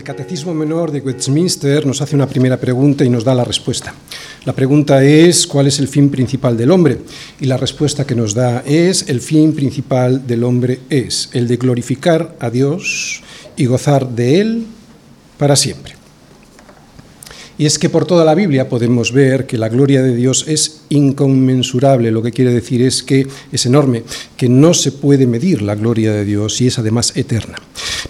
El Catecismo Menor de Westminster nos hace una primera pregunta y nos da la respuesta. La pregunta es, ¿cuál es el fin principal del hombre? Y la respuesta que nos da es, el fin principal del hombre es el de glorificar a Dios y gozar de Él para siempre. Y es que por toda la Biblia podemos ver que la gloria de Dios es inconmensurable, lo que quiere decir es que es enorme, que no se puede medir la gloria de Dios y es además eterna.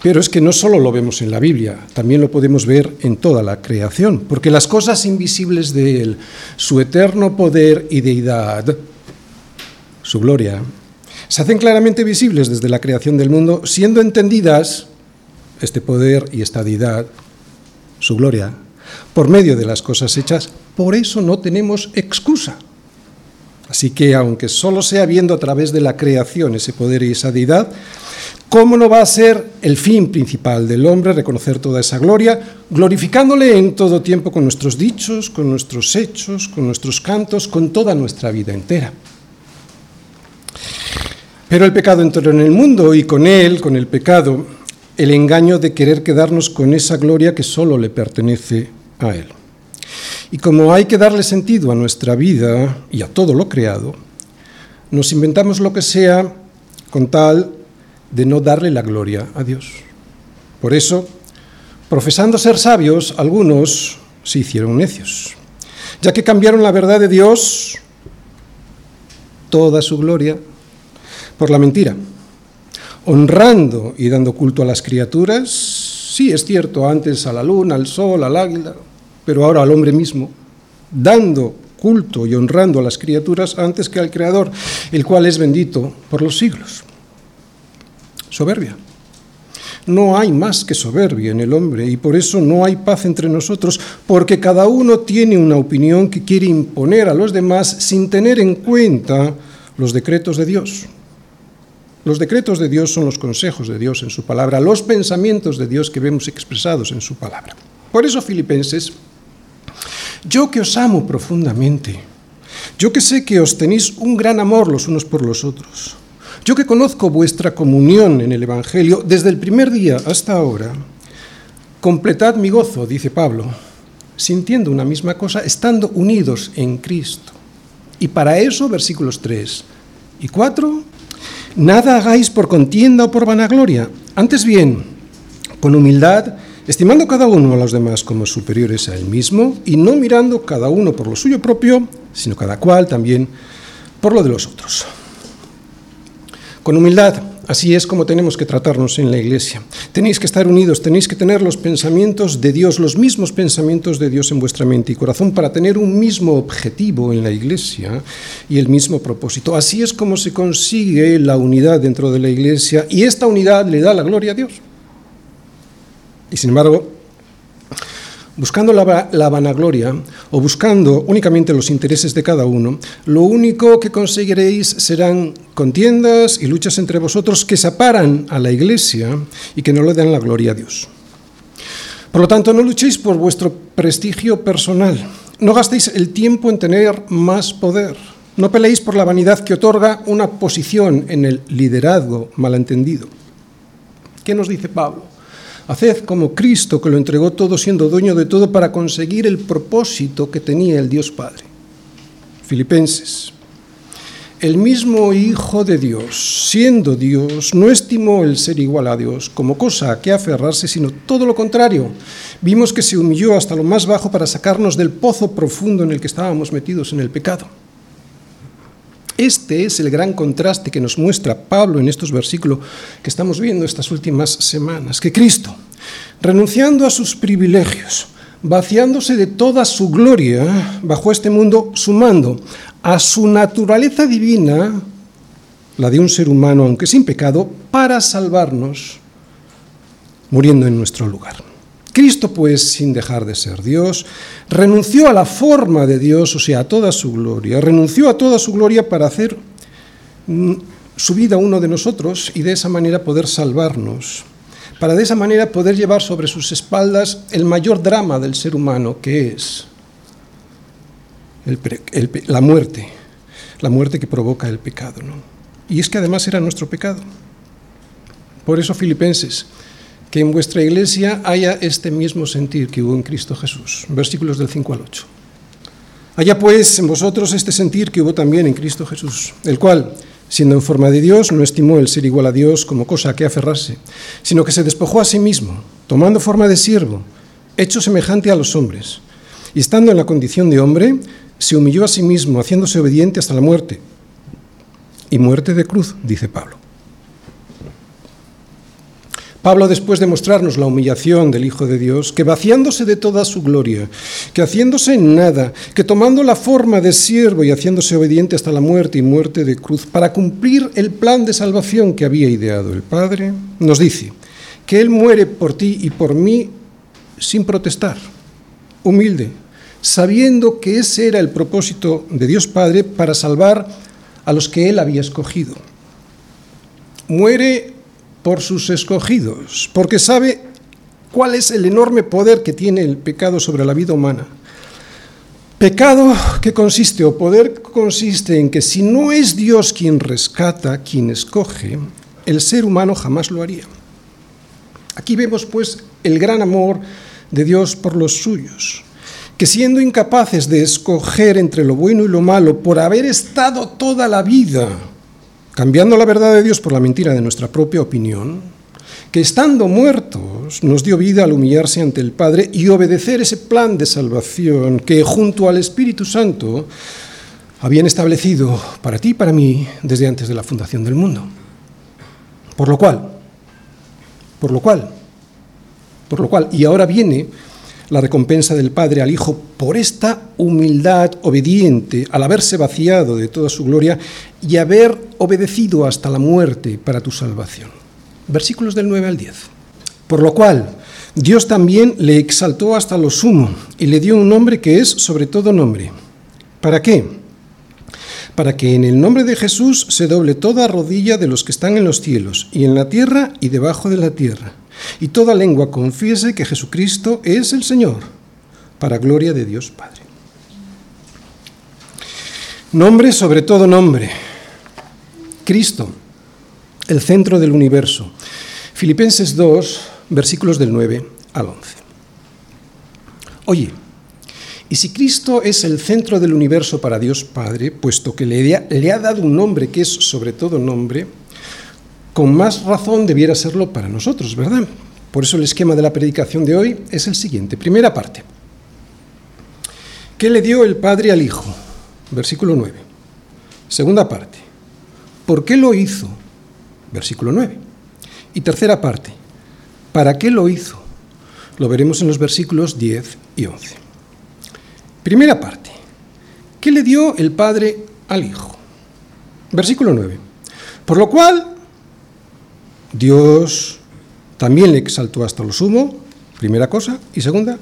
Pero es que no solo lo vemos en la Biblia, también lo podemos ver en toda la creación, porque las cosas invisibles de Él, su eterno poder y deidad, su gloria, se hacen claramente visibles desde la creación del mundo, siendo entendidas este poder y esta deidad, su gloria, por medio de las cosas hechas, por eso no tenemos excusa. Así que aunque solo sea viendo a través de la creación ese poder y esa deidad, ¿cómo no va a ser el fin principal del hombre reconocer toda esa gloria, glorificándole en todo tiempo con nuestros dichos, con nuestros hechos, con nuestros cantos, con toda nuestra vida entera? Pero el pecado entró en el mundo y con él, con el pecado, el engaño de querer quedarnos con esa gloria que solo le pertenece a Él. Y como hay que darle sentido a nuestra vida y a todo lo creado, nos inventamos lo que sea con tal de no darle la gloria a Dios. Por eso, profesando ser sabios, algunos se hicieron necios, ya que cambiaron la verdad de Dios, toda su gloria, por la mentira, honrando y dando culto a las criaturas, sí es cierto, antes a la luna, al sol, al águila, pero ahora al hombre mismo, dando culto y honrando a las criaturas antes que al Creador, el cual es bendito por los siglos. Soberbia. No hay más que soberbia en el hombre y por eso no hay paz entre nosotros, porque cada uno tiene una opinión que quiere imponer a los demás sin tener en cuenta los decretos de Dios. Los decretos de Dios son los consejos de Dios en su palabra, los pensamientos de Dios que vemos expresados en su palabra. Por eso, filipenses, yo que os amo profundamente, yo que sé que os tenéis un gran amor los unos por los otros, yo que conozco vuestra comunión en el Evangelio desde el primer día hasta ahora, completad mi gozo, dice Pablo, sintiendo una misma cosa, estando unidos en Cristo. Y para eso, versículos 3 y 4, nada hagáis por contienda o por vanagloria, antes bien, con humildad, estimando cada uno a los demás como superiores a él mismo y no mirando cada uno por lo suyo propio, sino cada cual también por lo de los otros. Con humildad, así es como tenemos que tratarnos en la iglesia. Tenéis que estar unidos, tenéis que tener los pensamientos de Dios, los mismos pensamientos de Dios en vuestra mente y corazón para tener un mismo objetivo en la iglesia y el mismo propósito. Así es como se consigue la unidad dentro de la iglesia y esta unidad le da la gloria a Dios. Y sin embargo, buscando la, vanagloria o buscando únicamente los intereses de cada uno, lo único que conseguiréis serán contiendas y luchas entre vosotros que separan a la iglesia y que no le dan la gloria a Dios. Por lo tanto, no luchéis por vuestro prestigio personal, no gastéis el tiempo en tener más poder, no peleéis por la vanidad que otorga una posición en el liderazgo malentendido. ¿Qué nos dice Pablo? Haced como Cristo, que lo entregó todo siendo dueño de todo para conseguir el propósito que tenía el Dios Padre. Filipenses. El mismo Hijo de Dios, siendo Dios, no estimó el ser igual a Dios como cosa a que aferrarse, sino todo lo contrario. Vimos que se humilló hasta lo más bajo para sacarnos del pozo profundo en el que estábamos metidos en el pecado. Este es el gran contraste que nos muestra Pablo en estos versículos que estamos viendo estas últimas semanas, que Cristo, renunciando a sus privilegios, vaciándose de toda su gloria bajo este mundo, sumando a su naturaleza divina, la de un ser humano, aunque sin pecado, para salvarnos, muriendo en nuestro lugar. Cristo, pues, sin dejar de ser Dios, renunció a la forma de Dios, o sea, a toda su gloria, renunció a toda su gloria para hacer mm, su vida uno de nosotros y de esa manera poder salvarnos, para de esa manera poder llevar sobre sus espaldas el mayor drama del ser humano, que es la muerte, la muerte que provoca el pecado. ¿no? Y es que además era nuestro pecado. Por eso, filipenses, que en vuestra iglesia haya este mismo sentir que hubo en Cristo Jesús. Versículos del 5 al 8. Haya pues en vosotros este sentir que hubo también en Cristo Jesús, el cual, siendo en forma de Dios, no estimó el ser igual a Dios como cosa a que aferrarse, sino que se despojó a sí mismo, tomando forma de siervo, hecho semejante a los hombres, y estando en la condición de hombre, se humilló a sí mismo, haciéndose obediente hasta la muerte, y muerte de cruz, dice Pablo. Pablo, después de mostrarnos la humillación del Hijo de Dios, que vaciándose de toda su gloria, que haciéndose nada, que tomando la forma de siervo y haciéndose obediente hasta la muerte y muerte de cruz, para cumplir el plan de salvación que había ideado el Padre, nos dice que Él muere por ti y por mí sin protestar, humilde, sabiendo que ese era el propósito de Dios Padre para salvar a los que Él había escogido. Muere por sus escogidos, porque sabe cuál es el enorme poder que tiene el pecado sobre la vida humana. Pecado que consiste, o poder consiste en que si no es Dios quien rescata, quien escoge, el ser humano jamás lo haría. Aquí vemos pues el gran amor de Dios por los suyos, que siendo incapaces de escoger entre lo bueno y lo malo, por haber estado toda la vida cambiando la verdad de Dios por la mentira de nuestra propia opinión, que estando muertos nos dio vida al humillarse ante el Padre y obedecer ese plan de salvación que junto al Espíritu Santo habían establecido para ti y para mí desde antes de la fundación del mundo. Por lo cual, por lo cual, por lo cual, y ahora viene la recompensa del Padre al Hijo por esta humildad obediente, al haberse vaciado de toda su gloria y haber obedecido hasta la muerte para tu salvación. Versículos del 9 al 10. Por lo cual, Dios también le exaltó hasta lo sumo y le dio un nombre que es sobre todo nombre. ¿Para qué? Para que en el nombre de Jesús se doble toda rodilla de los que están en los cielos y en la tierra y debajo de la tierra y toda lengua confiese que Jesucristo es el Señor, para gloria de Dios Padre. Nombre sobre todo nombre. Cristo, el centro del universo. Filipenses 2, versículos del 9 al 11. Oye, y si Cristo es el centro del universo para Dios Padre, puesto que le, le ha dado un nombre que es sobre todo nombre, con más razón debiera serlo para nosotros, ¿verdad? Por eso el esquema de la predicación de hoy es el siguiente. Primera parte. ¿Qué le dio el Padre al Hijo? Versículo 9. Segunda parte. ¿Por qué lo hizo? Versículo 9. Y tercera parte. ¿Para qué lo hizo? Lo veremos en los versículos 10 y 11. Primera parte. ¿Qué le dio el Padre al Hijo? Versículo 9. Por lo cual Dios también le exaltó hasta lo sumo, primera cosa, y segunda,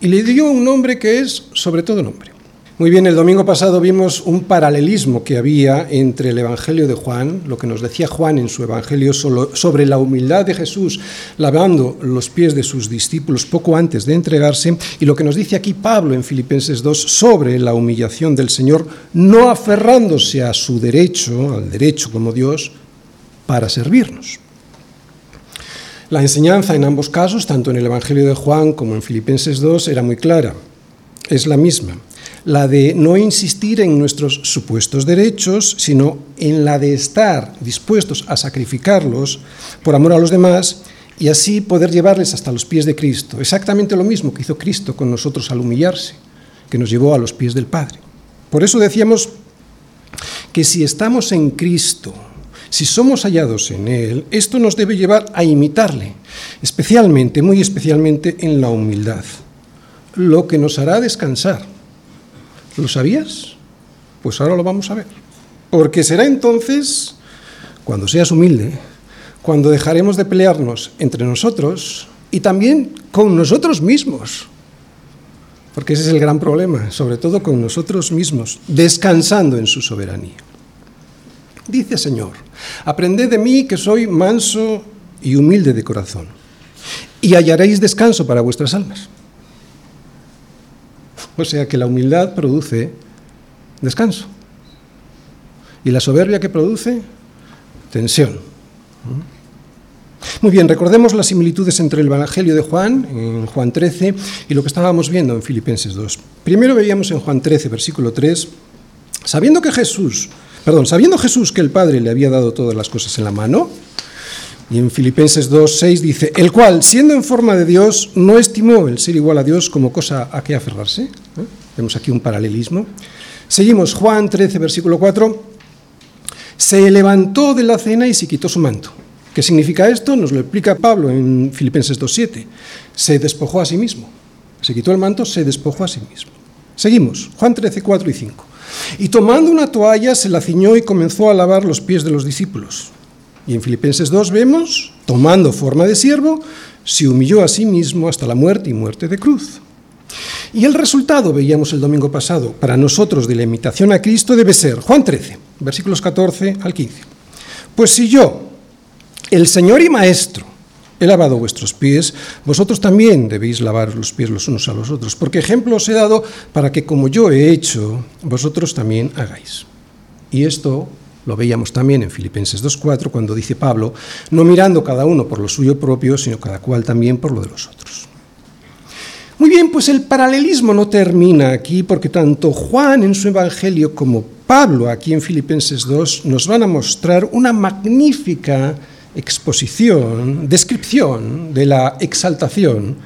y le dio un nombre que es sobre todo nombre. Muy bien, el domingo pasado vimos un paralelismo que había entre el Evangelio de Juan, lo que nos decía Juan en su Evangelio sobre la humildad de Jesús lavando los pies de sus discípulos poco antes de entregarse, y lo que nos dice aquí Pablo en Filipenses 2 sobre la humillación del Señor, no aferrándose a su derecho, al derecho como Dios, para servirnos. La enseñanza en ambos casos, tanto en el Evangelio de Juan como en Filipenses 2, era muy clara. Es la misma. La de no insistir en nuestros supuestos derechos, sino en la de estar dispuestos a sacrificarlos por amor a los demás y así poder llevarles hasta los pies de Cristo. Exactamente lo mismo que hizo Cristo con nosotros al humillarse, que nos llevó a los pies del Padre. Por eso decíamos que si estamos en Cristo, si somos hallados en Él, esto nos debe llevar a imitarle, especialmente, muy especialmente en la humildad, lo que nos hará descansar. ¿Lo sabías? Pues ahora lo vamos a ver. Porque será entonces, cuando seas humilde, cuando dejaremos de pelearnos entre nosotros y también con nosotros mismos. Porque ese es el gran problema, sobre todo con nosotros mismos, descansando en su soberanía. Dice Señor, aprended de mí que soy manso y humilde de corazón, y hallaréis descanso para vuestras almas. O sea que la humildad produce descanso. Y la soberbia que produce tensión. Muy bien, recordemos las similitudes entre el Evangelio de Juan, en Juan 13, y lo que estábamos viendo en Filipenses 2. Primero veíamos en Juan 13, versículo 3, sabiendo que Jesús, perdón, sabiendo Jesús que el Padre le había dado todas las cosas en la mano, y en Filipenses 2, 6 dice, el cual, siendo en forma de Dios, no estimó el ser igual a Dios como cosa a que aferrarse. ¿eh? Vemos aquí un paralelismo. Seguimos, Juan 13, versículo 4, se levantó de la cena y se quitó su manto. ¿Qué significa esto? Nos lo explica Pablo en Filipenses 2.7. Se despojó a sí mismo. Se quitó el manto, se despojó a sí mismo. Seguimos, Juan 13, 4 y 5. Y tomando una toalla se la ciñó y comenzó a lavar los pies de los discípulos. Y en Filipenses 2 vemos, tomando forma de siervo, se humilló a sí mismo hasta la muerte y muerte de cruz. Y el resultado, veíamos el domingo pasado, para nosotros de la imitación a Cristo debe ser Juan 13, versículos 14 al 15. Pues si yo, el Señor y Maestro, he lavado vuestros pies, vosotros también debéis lavar los pies los unos a los otros, porque ejemplo os he dado para que como yo he hecho, vosotros también hagáis. Y esto lo veíamos también en Filipenses 2.4, cuando dice Pablo, no mirando cada uno por lo suyo propio, sino cada cual también por lo de los otros. Muy bien, pues el paralelismo no termina aquí, porque tanto Juan en su Evangelio como Pablo aquí en Filipenses 2 nos van a mostrar una magnífica exposición, descripción de la exaltación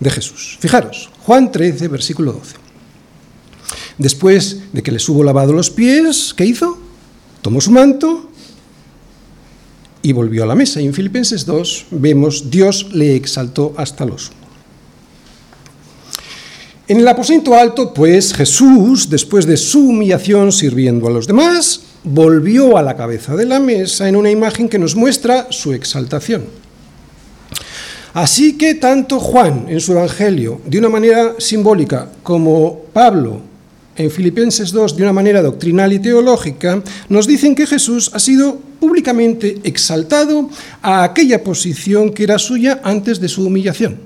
de Jesús. Fijaros, Juan 13, versículo 12. Después de que les hubo lavado los pies, ¿qué hizo? Tomó su manto y volvió a la mesa. Y en Filipenses 2 vemos, Dios le exaltó hasta los en el aposento alto, pues Jesús, después de su humillación sirviendo a los demás, volvió a la cabeza de la mesa en una imagen que nos muestra su exaltación. Así que tanto Juan en su Evangelio, de una manera simbólica, como Pablo en Filipenses 2, de una manera doctrinal y teológica, nos dicen que Jesús ha sido públicamente exaltado a aquella posición que era suya antes de su humillación.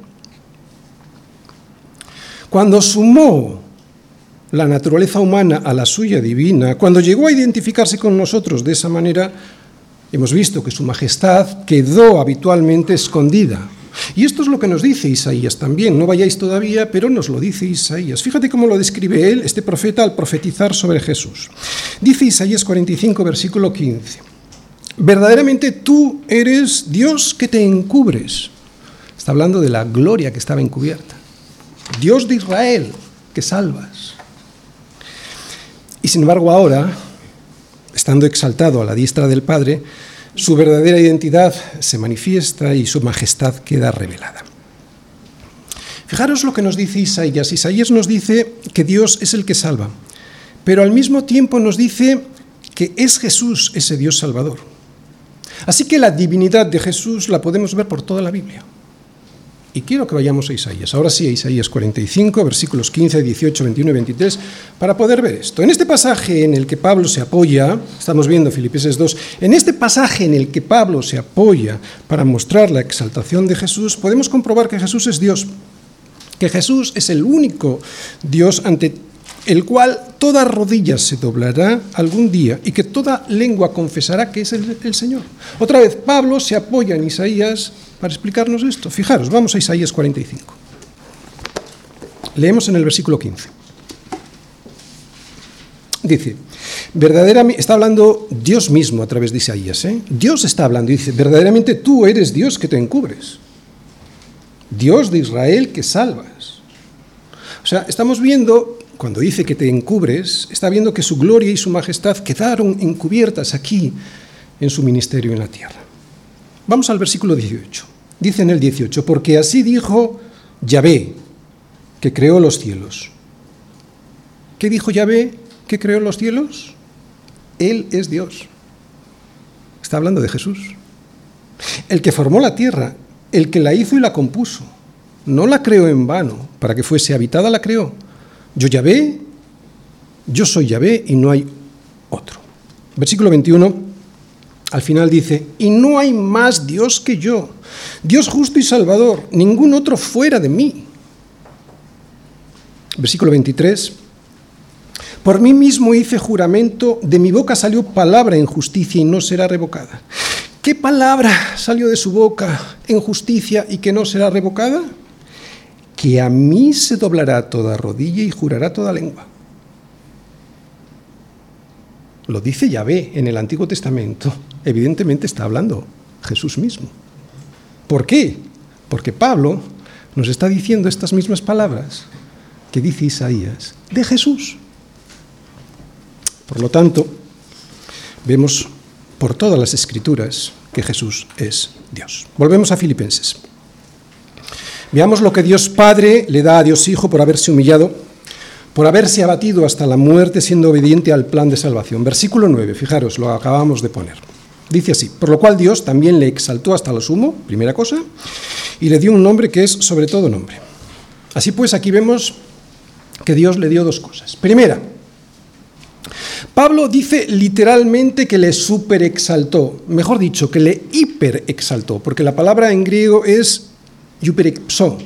Cuando sumó la naturaleza humana a la suya divina, cuando llegó a identificarse con nosotros de esa manera, hemos visto que su majestad quedó habitualmente escondida. Y esto es lo que nos dice Isaías también. No vayáis todavía, pero nos lo dice Isaías. Fíjate cómo lo describe él, este profeta, al profetizar sobre Jesús. Dice Isaías 45, versículo 15. Verdaderamente tú eres Dios que te encubres. Está hablando de la gloria que estaba encubierta. Dios de Israel que salvas. Y sin embargo ahora, estando exaltado a la diestra del Padre, su verdadera identidad se manifiesta y su majestad queda revelada. Fijaros lo que nos dice Isaías. Isaías nos dice que Dios es el que salva, pero al mismo tiempo nos dice que es Jesús ese Dios salvador. Así que la divinidad de Jesús la podemos ver por toda la Biblia. Y quiero que vayamos a Isaías. Ahora sí, a Isaías 45, versículos 15, 18, 21 y 23, para poder ver esto. En este pasaje en el que Pablo se apoya, estamos viendo Filipenses 2, en este pasaje en el que Pablo se apoya para mostrar la exaltación de Jesús, podemos comprobar que Jesús es Dios, que Jesús es el único Dios ante el cual toda rodilla se doblará algún día y que toda lengua confesará que es el, Señor. Otra vez, Pablo se apoya en Isaías para explicarnos esto. Fijaros, vamos a Isaías 45. Leemos en el versículo 15. Dice, verdaderamente, está hablando Dios mismo a través de Isaías, ¿eh? Dios está hablando y dice, verdaderamente tú eres Dios que te encubres, Dios de Israel que salvas. O sea, estamos viendo, cuando dice que te encubres, está viendo que su gloria y su majestad quedaron encubiertas aquí en su ministerio en la tierra. Vamos al versículo 18. Dice en el 18, porque así dijo Yahvé, que creó los cielos. ¿Qué dijo Yahvé que creó los cielos? Él es Dios. Está hablando de Jesús. El que formó la tierra, el que la hizo y la compuso. No la creó en vano, para que fuese habitada la creó. Yo Yahvé, yo soy Yahvé y no hay otro. Versículo 21 al final dice, y no hay más Dios que yo, Dios justo y salvador, ningún otro fuera de mí. Versículo 23, por mí mismo hice juramento, de mi boca salió palabra en justicia y no será revocada. ¿Qué palabra salió de su boca en justicia y que no será revocada? Que a mí se doblará toda rodilla y jurará toda lengua. Lo dice Yahvé en el Antiguo Testamento. Evidentemente está hablando Jesús mismo. ¿Por qué? Porque Pablo nos está diciendo estas mismas palabras que dice Isaías de Jesús. Por lo tanto, vemos por todas las escrituras que Jesús es Dios. Volvemos a Filipenses. Veamos lo que Dios Padre le da a Dios Hijo por haberse humillado, por haberse abatido hasta la muerte siendo obediente al plan de salvación. Versículo 9, fijaros, lo acabamos de poner. Dice así, por lo cual Dios también le exaltó hasta lo sumo, primera cosa, y le dio un nombre que es sobre todo nombre. Así pues, aquí vemos que Dios le dio dos cosas. Primera, Pablo dice literalmente que le superexaltó, mejor dicho, que le hiperexaltó, porque la palabra en griego es yuperexó,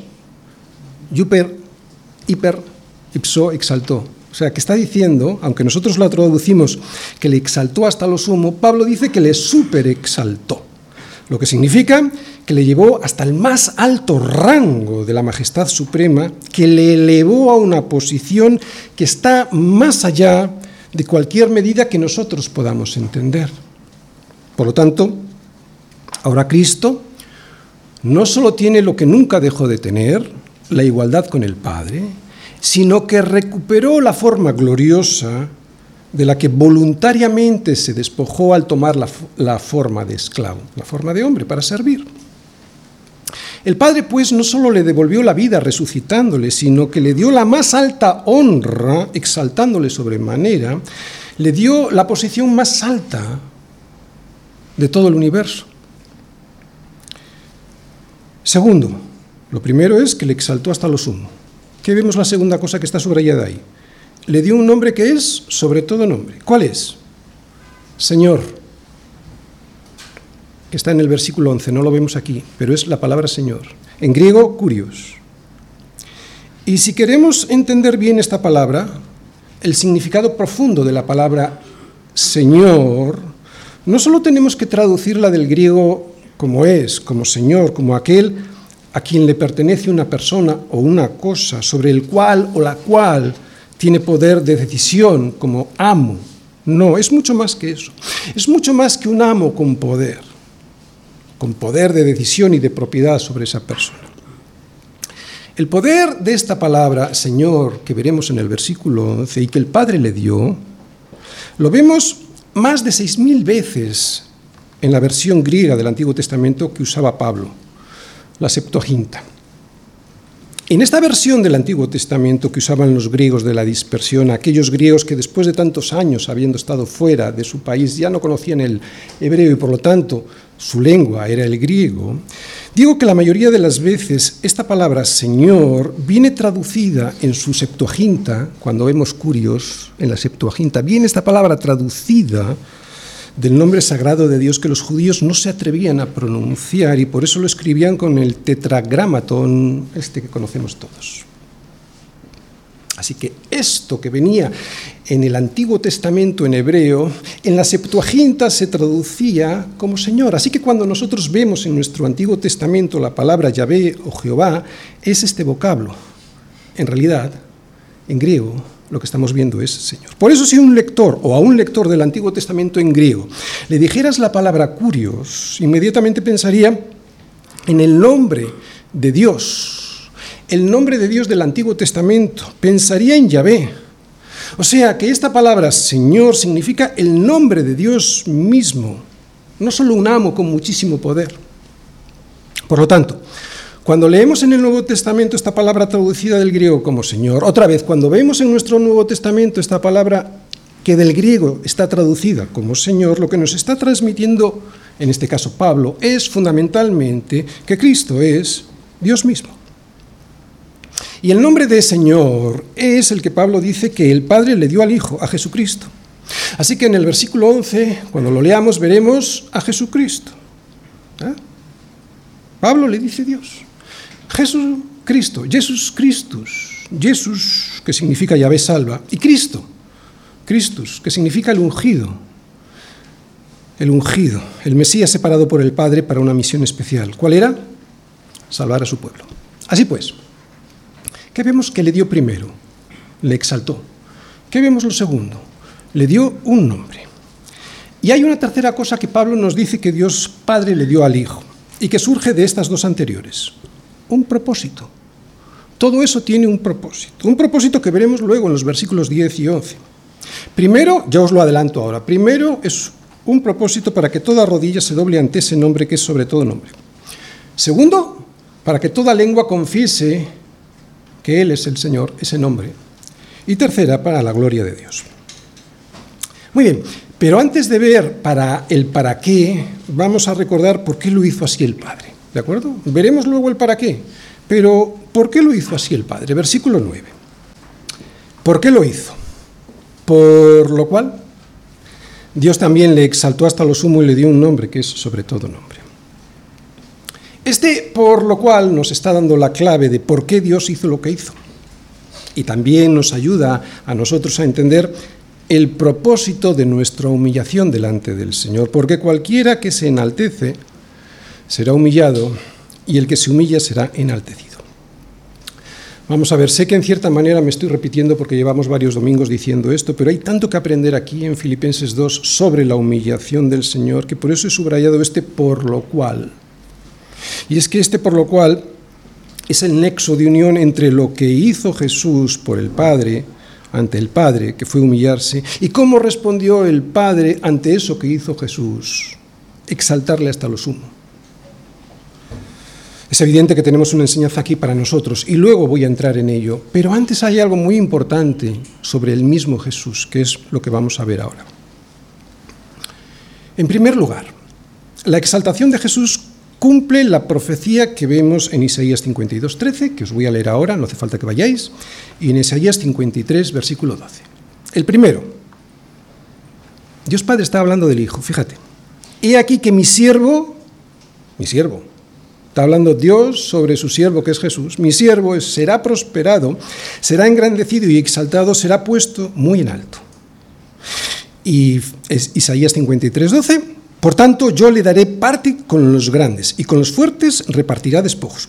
yuper, hiper, ipso, exaltó. O sea, que está diciendo, aunque nosotros lo traducimos que le exaltó hasta lo sumo, Pablo dice que le superexaltó, lo que significa que le llevó hasta el más alto rango de la majestad suprema, que le elevó a una posición que está más allá de cualquier medida que nosotros podamos entender. Por lo tanto, ahora Cristo no solo tiene lo que nunca dejó de tener, la igualdad con el Padre, sino que recuperó la forma gloriosa de la que voluntariamente se despojó al tomar la, la, forma de esclavo, la forma de hombre, para servir. El Padre, pues, no solo le devolvió la vida resucitándole, sino que le dio la más alta honra, exaltándole sobremanera, le dio la posición más alta de todo el universo. Segundo, lo primero es que le exaltó hasta lo sumo. ¿Qué vemos la segunda cosa que está subrayada ahí? Le dio un nombre que es sobre todo nombre. ¿Cuál es? Señor que está en el versículo 11, no lo vemos aquí, pero es la palabra Señor. En griego, curios. Y si queremos entender bien esta palabra, el significado profundo de la palabra Señor, no solo tenemos que traducirla del griego como es, como Señor, como aquel a quien le pertenece una persona o una cosa, sobre el cual o la cual tiene poder de decisión, como amo. No, es mucho más que eso. Es mucho más que un amo con poder con poder de decisión y de propiedad sobre esa persona. El poder de esta palabra, Señor, que veremos en el versículo 11 y que el Padre le dio, lo vemos más de seis mil veces en la versión griega del Antiguo Testamento que usaba Pablo, la Septuaginta. En esta versión del Antiguo Testamento que usaban los griegos de la dispersión, aquellos griegos que después de tantos años habiendo estado fuera de su país ya no conocían el hebreo y por lo tanto su lengua era el griego, digo que la mayoría de las veces esta palabra Señor viene traducida en su Septuaginta, cuando vemos curios en la Septuaginta, viene esta palabra traducida del nombre sagrado de Dios que los judíos no se atrevían a pronunciar y por eso lo escribían con el tetragramatón, este que conocemos todos. Así que esto que venía en el Antiguo Testamento en hebreo, en la Septuaginta se traducía como Señor. Así que cuando nosotros vemos en nuestro Antiguo Testamento la palabra Yahvé o Jehová, es este vocablo. En realidad, en griego, lo que estamos viendo es Señor. Por eso si un lector o a un lector del Antiguo Testamento en griego le dijeras la palabra curios, inmediatamente pensaría en el nombre de Dios, el nombre de Dios del Antiguo Testamento, pensaría en Yahvé. O sea que esta palabra Señor significa el nombre de Dios mismo, no solo un amo con muchísimo poder. Por lo tanto, cuando leemos en el Nuevo Testamento esta palabra traducida del griego como Señor, otra vez, cuando vemos en nuestro Nuevo Testamento esta palabra que del griego está traducida como Señor, lo que nos está transmitiendo, en este caso Pablo, es fundamentalmente que Cristo es Dios mismo. Y el nombre de Señor es el que Pablo dice que el Padre le dio al Hijo, a Jesucristo. Así que en el versículo 11, cuando lo leamos, veremos a Jesucristo. ¿Eh? Pablo le dice Dios. Jesús Cristo, Jesús Christus, Jesús que significa Yahvé salva, y Cristo, Christus, que significa el ungido. el ungido, el Mesías separado por el Padre para una misión especial. ¿Cuál era? Salvar a su pueblo. Así pues, ¿qué vemos que le dio primero? Le exaltó. ¿Qué vemos lo segundo? Le dio un nombre. Y hay una tercera cosa que Pablo nos dice que Dios Padre le dio al Hijo y que surge de estas dos anteriores. Un propósito. Todo eso tiene un propósito. Un propósito que veremos luego en los versículos 10 y 11. Primero, ya os lo adelanto ahora, primero es un propósito para que toda rodilla se doble ante ese nombre que es sobre todo nombre. Segundo, para que toda lengua confiese que Él es el Señor, ese nombre. Y tercera, para la gloria de Dios. Muy bien, pero antes de ver para el para qué, vamos a recordar por qué lo hizo así el Padre. ¿De acuerdo? Veremos luego el para qué. Pero, ¿por qué lo hizo así el Padre? Versículo 9. ¿Por qué lo hizo? Por lo cual, Dios también le exaltó hasta lo sumo y le dio un nombre que es sobre todo nombre. Este, por lo cual, nos está dando la clave de por qué Dios hizo lo que hizo. Y también nos ayuda a nosotros a entender el propósito de nuestra humillación delante del Señor, porque cualquiera que se enaltece será humillado y el que se humilla será enaltecido. Vamos a ver, sé que en cierta manera me estoy repitiendo porque llevamos varios domingos diciendo esto, pero hay tanto que aprender aquí en Filipenses 2 sobre la humillación del Señor que por eso he subrayado este por lo cual. Y es que este por lo cual es el nexo de unión entre lo que hizo Jesús por el Padre, ante el Padre, que fue humillarse, y cómo respondió el Padre ante eso que hizo Jesús, exaltarle hasta lo sumo. Es evidente que tenemos una enseñanza aquí para nosotros y luego voy a entrar en ello, pero antes hay algo muy importante sobre el mismo Jesús, que es lo que vamos a ver ahora. En primer lugar, la exaltación de Jesús cumple la profecía que vemos en Isaías 52.13, que os voy a leer ahora, no hace falta que vayáis, y en Isaías 53, versículo 12. El primero, Dios Padre está hablando del Hijo, fíjate. He aquí que mi siervo, mi siervo, Está hablando Dios sobre su siervo que es Jesús. Mi siervo será prosperado, será engrandecido y exaltado, será puesto muy en alto. Y es Isaías 53, 12. Por tanto, yo le daré parte con los grandes y con los fuertes repartirá despojos.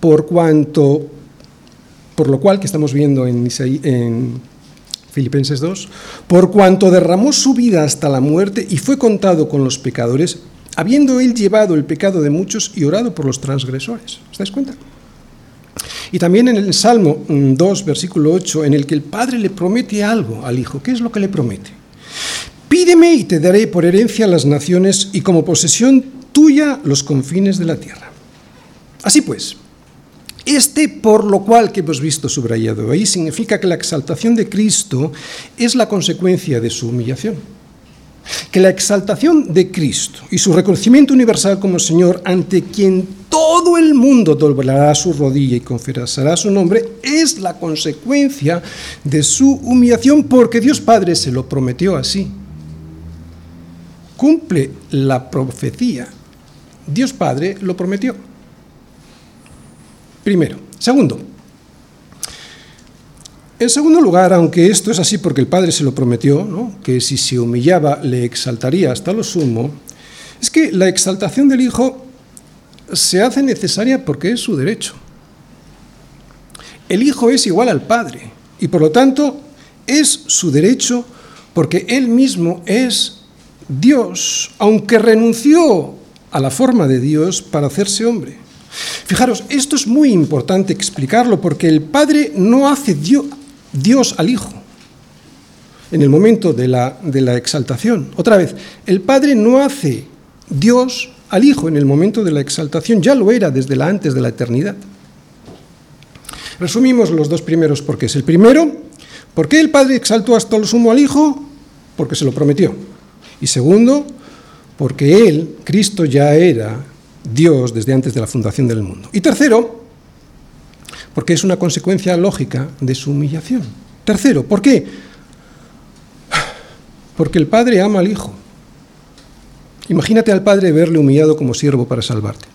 Por cuanto, por lo cual que estamos viendo en, en Filipenses 2, por cuanto derramó su vida hasta la muerte y fue contado con los pecadores, habiendo él llevado el pecado de muchos y orado por los transgresores. ¿Os dais cuenta? Y también en el Salmo 2, mm, versículo 8, en el que el Padre le promete algo al Hijo. ¿Qué es lo que le promete? Pídeme y te daré por herencia las naciones y como posesión tuya los confines de la tierra. Así pues, este por lo cual que hemos visto subrayado ahí significa que la exaltación de Cristo es la consecuencia de su humillación que la exaltación de Cristo y su reconocimiento universal como Señor, ante quien todo el mundo doblará su rodilla y confesará su nombre, es la consecuencia de su humillación, porque Dios Padre se lo prometió así. Cumple la profecía. Dios Padre lo prometió. Primero. Segundo, en segundo lugar, aunque esto es así porque el Padre se lo prometió, que si se humillaba le exaltaría hasta lo sumo, es que la exaltación del Hijo se hace necesaria porque es su derecho. El Hijo es igual al Padre y por lo tanto es su derecho porque Él mismo es Dios, aunque renunció a la forma de Dios para hacerse hombre. Fijaros, esto es muy importante explicarlo porque el Padre no hace Dios, Dios al Hijo en el momento de la, de la exaltación. Otra vez, el Padre no hace Dios al Hijo en el momento de la exaltación, ya lo era desde la antes de la eternidad. Resumimos los dos primeros porqués. El primero, ¿por qué el Padre exaltó hasta lo sumo al Hijo? Porque se lo prometió. Y segundo, porque Él, Cristo, ya era Dios desde antes de la fundación del mundo. Y tercero, porque es una consecuencia lógica de su humillación. Tercero, ¿por qué? Porque el Padre ama al Hijo. Imagínate al Padre verle humillado como siervo para salvarte.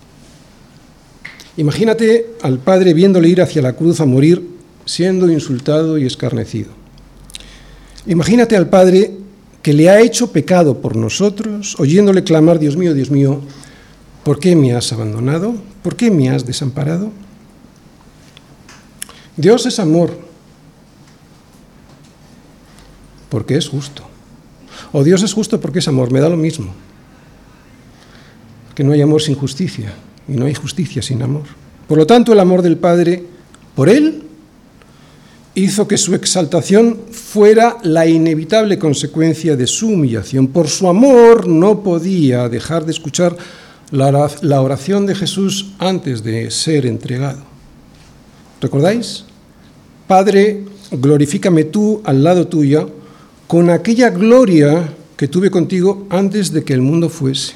Imagínate al Padre viéndole ir hacia la cruz a morir siendo insultado y escarnecido. Imagínate al Padre que le ha hecho pecado por nosotros, oyéndole clamar, Dios mío, Dios mío, ¿por qué me has abandonado? ¿Por qué me has desamparado? Dios es amor, porque es justo. O Dios es justo porque es amor, me da lo mismo. Que no hay amor sin justicia y no hay justicia sin amor. Por lo tanto, el amor del Padre por Él hizo que su exaltación fuera la inevitable consecuencia de su humillación. Por su amor no podía dejar de escuchar la oración de Jesús antes de ser entregado. ¿Recordáis? Padre, glorifícame tú al lado tuyo con aquella gloria que tuve contigo antes de que el mundo fuese.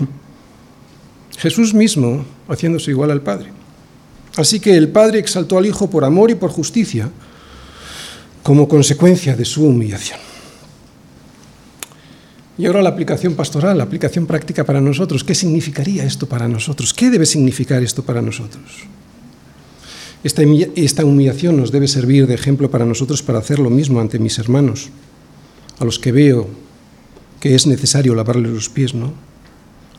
Jesús mismo haciéndose igual al Padre. Así que el Padre exaltó al Hijo por amor y por justicia, como consecuencia de su humillación. Y ahora la aplicación pastoral, la aplicación práctica para nosotros. ¿Qué significaría esto para nosotros? ¿Qué debe significar esto para nosotros? Esta, humillación nos debe servir de ejemplo para nosotros para hacer lo mismo ante mis hermanos, a los que veo que es necesario lavarles los pies, ¿no?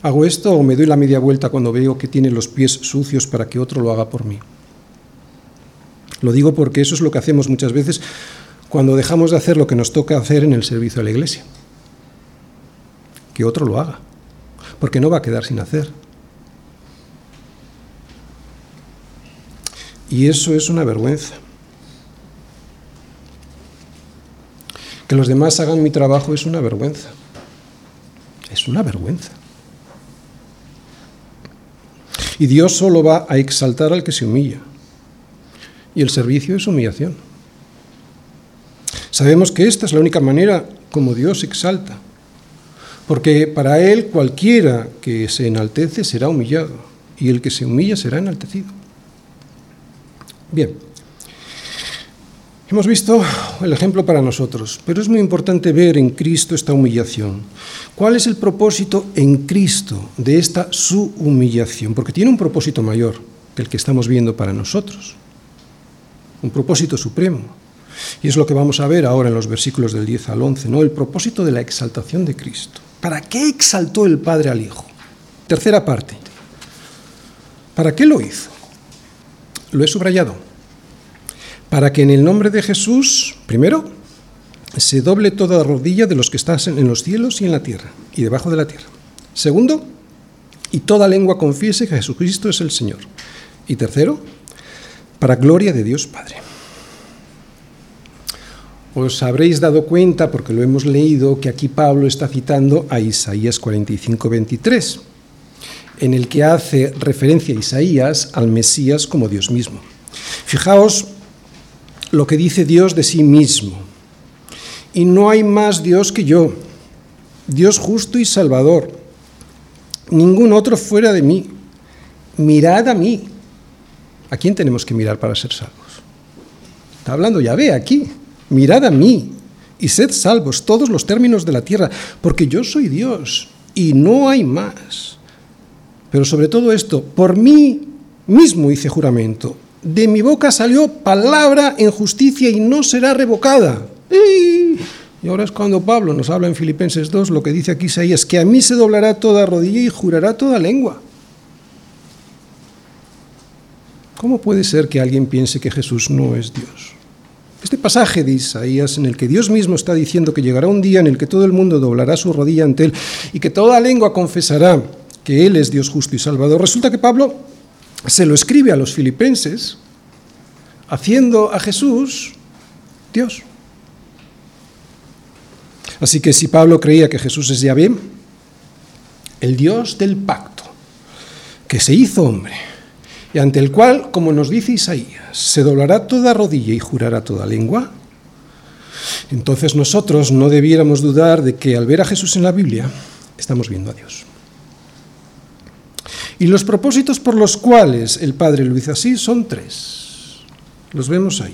¿Hago esto o me doy la media vuelta cuando veo que tiene los pies sucios para que otro lo haga por mí? Lo digo porque eso es lo que hacemos muchas veces cuando dejamos de hacer lo que nos toca hacer en el servicio a la iglesia. Que otro lo haga, porque no va a quedar sin hacer. Y eso es una vergüenza. Que los demás hagan mi trabajo es una vergüenza. Es una vergüenza. Y Dios solo va a exaltar al que se humilla. Y el servicio es humillación. Sabemos que esta es la única manera como Dios exalta, porque para Él cualquiera que se enaltece será humillado, y el que se humilla será enaltecido. Bien, hemos visto el ejemplo para nosotros, pero es muy importante ver en Cristo esta humillación. ¿Cuál es el propósito en Cristo de esta su humillación? Porque tiene un propósito mayor que el que estamos viendo para nosotros, un propósito supremo. Y es lo que vamos a ver ahora en los versículos del 10 al 11, ¿no? El propósito de la exaltación de Cristo. ¿Para qué exaltó el Padre al Hijo? Tercera parte. ¿Para qué lo hizo? Lo he subrayado. Para que en el nombre de Jesús, primero, se doble toda rodilla de los que están en los cielos y en la tierra y debajo de la tierra. Segundo, y toda lengua confiese que Jesucristo es el Señor. Y tercero, para gloria de Dios Padre. Os habréis dado cuenta, porque lo hemos leído, que aquí Pablo está citando a Isaías 45, 23, en el que hace referencia Isaías al Mesías como Dios mismo. Fijaos lo que dice Dios de sí mismo. Y no hay más Dios que yo, Dios justo y salvador, ningún otro fuera de mí. Mirad a mí. ¿A quién tenemos que mirar para ser salvos? Está hablando Yahvé aquí mirad a mí y sed salvos todos los términos de la tierra, porque yo soy Dios y no hay más. Pero sobre todo esto, por mí mismo hice juramento, de mi boca salió palabra en justicia y no será revocada. Y ahora es cuando Pablo nos habla en Filipenses 2, lo que dice aquí Isaías, que a mí se doblará toda rodilla y jurará toda lengua. ¿Cómo puede ser que alguien piense que Jesús no es Dios? Este pasaje de Isaías en el que Dios mismo está diciendo que llegará un día en el que todo el mundo doblará su rodilla ante Él y que toda lengua confesará que Él es Dios justo y salvador, resulta que Pablo se lo escribe a los filipenses haciendo a Jesús Dios. Así que si Pablo creía que Jesús es Yahvé, el Dios del pacto, que se hizo hombre, y ante el cual, como nos dice Isaías, se doblará toda rodilla y jurará toda lengua, entonces nosotros no debiéramos dudar de que al ver a Jesús en la Biblia, estamos viendo a Dios. Y los propósitos por los cuales el Padre hizo así son tres. Los vemos ahí.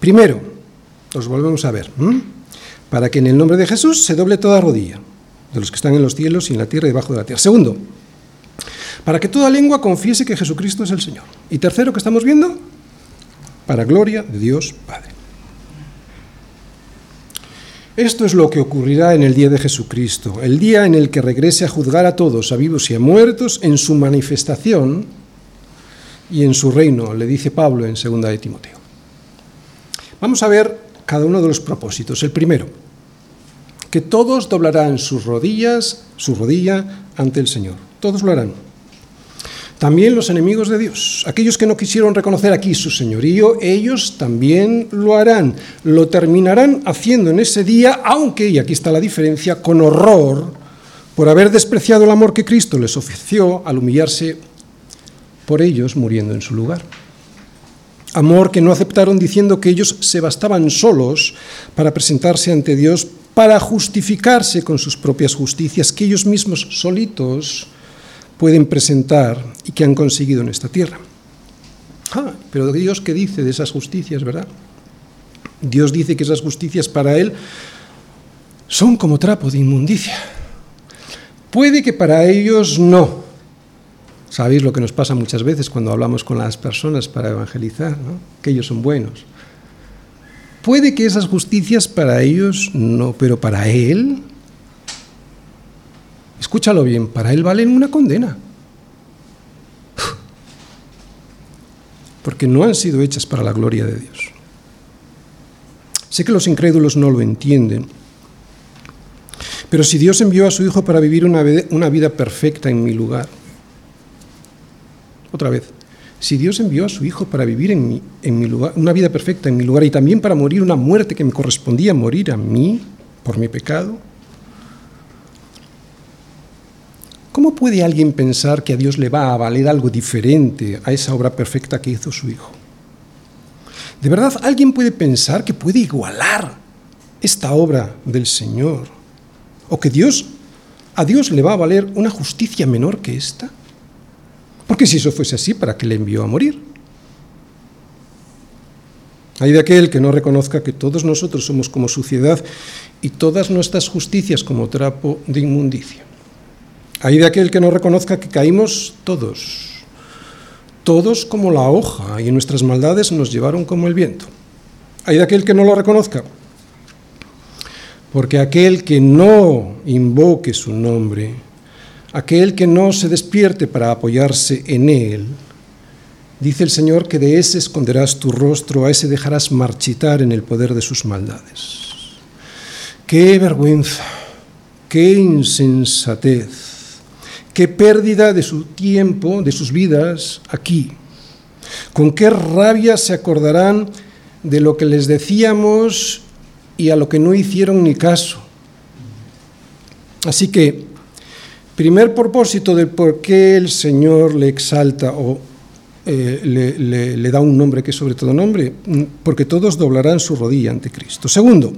Primero, los volvemos a ver, para que en el nombre de Jesús se doble toda rodilla, de los que están en los cielos y en la tierra y debajo de la tierra. Segundo, para que toda lengua confiese que Jesucristo es el Señor. Y tercero, que estamos viendo, para gloria de Dios Padre. Esto es lo que ocurrirá en el día de Jesucristo, el día en el que regrese a juzgar a todos, a vivos y a muertos, en su manifestación y en su reino, le dice Pablo en 2 de Timoteo. Vamos a ver cada uno de los propósitos. El primero, que todos doblarán sus rodillas, su rodilla ante el Señor. Todos lo harán. También los enemigos de Dios, aquellos que no quisieron reconocer aquí su señorío, ellos también lo harán. Lo terminarán haciendo en ese día, aunque, y aquí está la diferencia, con horror, por haber despreciado el amor que Cristo les ofreció al humillarse por ellos muriendo en su lugar. Amor que no aceptaron diciendo que ellos se bastaban solos para presentarse ante Dios, para justificarse con sus propias justicias, que ellos mismos solitos pueden presentar y que han conseguido en esta tierra. Ah, pero Dios qué dice de esas justicias, ¿verdad? Dios dice que esas justicias para Él son como trapo de inmundicia. Puede que para ellos no. Sabéis lo que nos pasa muchas veces cuando hablamos con las personas para evangelizar, ¿no? que ellos son buenos. Puede que esas justicias para ellos no, pero para Él escúchalo bien, para él valen una condena. Porque no han sido hechas para la gloria de Dios. Sé que los incrédulos no lo entienden, pero si Dios envió a su Hijo para vivir una vida, perfecta en mi lugar, otra vez, si Dios envió a su Hijo para vivir en mi, lugar, una vida perfecta en mi lugar y también para morir una muerte que me correspondía morir a mí por mi pecado, ¿Cómo puede alguien pensar que a Dios le va a valer algo diferente a esa obra perfecta que hizo su Hijo? ¿De verdad alguien puede pensar que puede igualar esta obra del Señor? ¿O que Dios, a Dios le va a valer una justicia menor que esta? Porque si eso fuese así, ¿para qué le envió a morir? Hay de aquel que no reconozca que todos nosotros somos como suciedad y todas nuestras justicias como trapo de inmundicia. Hay de aquel que no reconozca que caímos todos, todos como la hoja, y nuestras maldades nos llevaron como el viento. Hay de aquel que no lo reconozca, porque aquel que no invoque su nombre, aquel que no se despierte para apoyarse en él, dice el Señor que de ese esconderás tu rostro, a ese dejarás marchitar en el poder de sus maldades. Qué vergüenza, qué insensatez qué pérdida de su tiempo, de sus vidas aquí. Con qué rabia se acordarán de lo que les decíamos y a lo que no hicieron ni caso. Así que, primer propósito de por qué el Señor le exalta o eh, le, le da un nombre que es sobre todo nombre, porque todos doblarán su rodilla ante Cristo. Segundo,